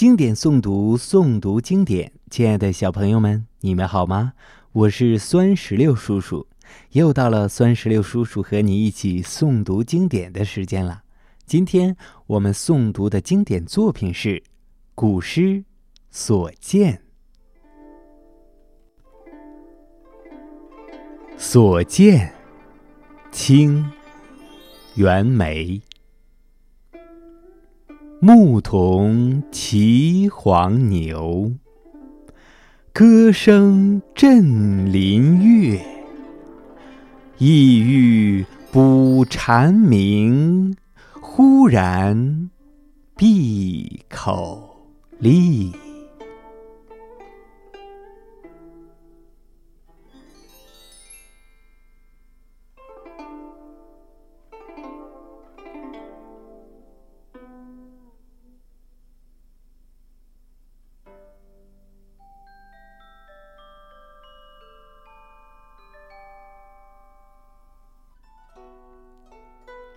经典诵读，诵读经典。亲爱的小朋友们，你们好吗？我是酸石榴叔叔，又到了酸石榴叔叔和你一起诵读经典的时间了。今天我们诵读的经典作品是古诗《所见》。《所见》，清，袁枚。牧童骑黄牛，歌声振林樾。意欲捕蝉鸣，忽然闭口立。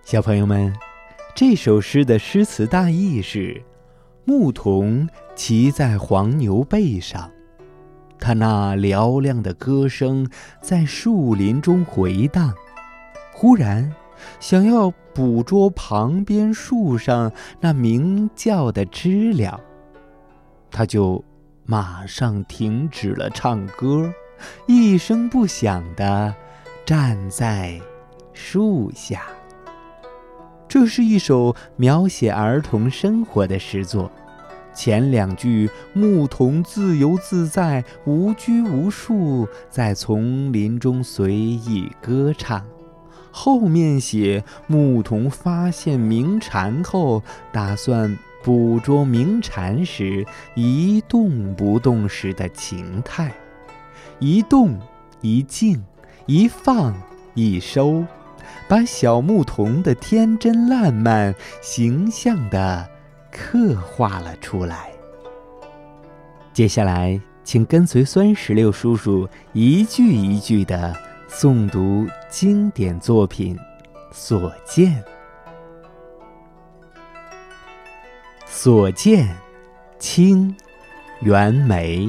小朋友们，这首诗的诗词大意是：牧童骑在黄牛背上，他那嘹亮的歌声在树林中回荡。忽然，想要捕捉旁边树上那鸣叫的知了，他就马上停止了唱歌，一声不响地站在树下。这是一首描写儿童生活的诗作，前两句牧童自由自在、无拘无束，在丛林中随意歌唱，后面写牧童发现鸣蝉后，打算捕捉鸣蝉时一动不动时的情态，一动一静，一放一收。把小牧童的天真烂漫形象地刻画了出来。接下来，请跟随酸石榴叔叔一句一句地诵读经典作品《所见》。《所见》，清，袁枚。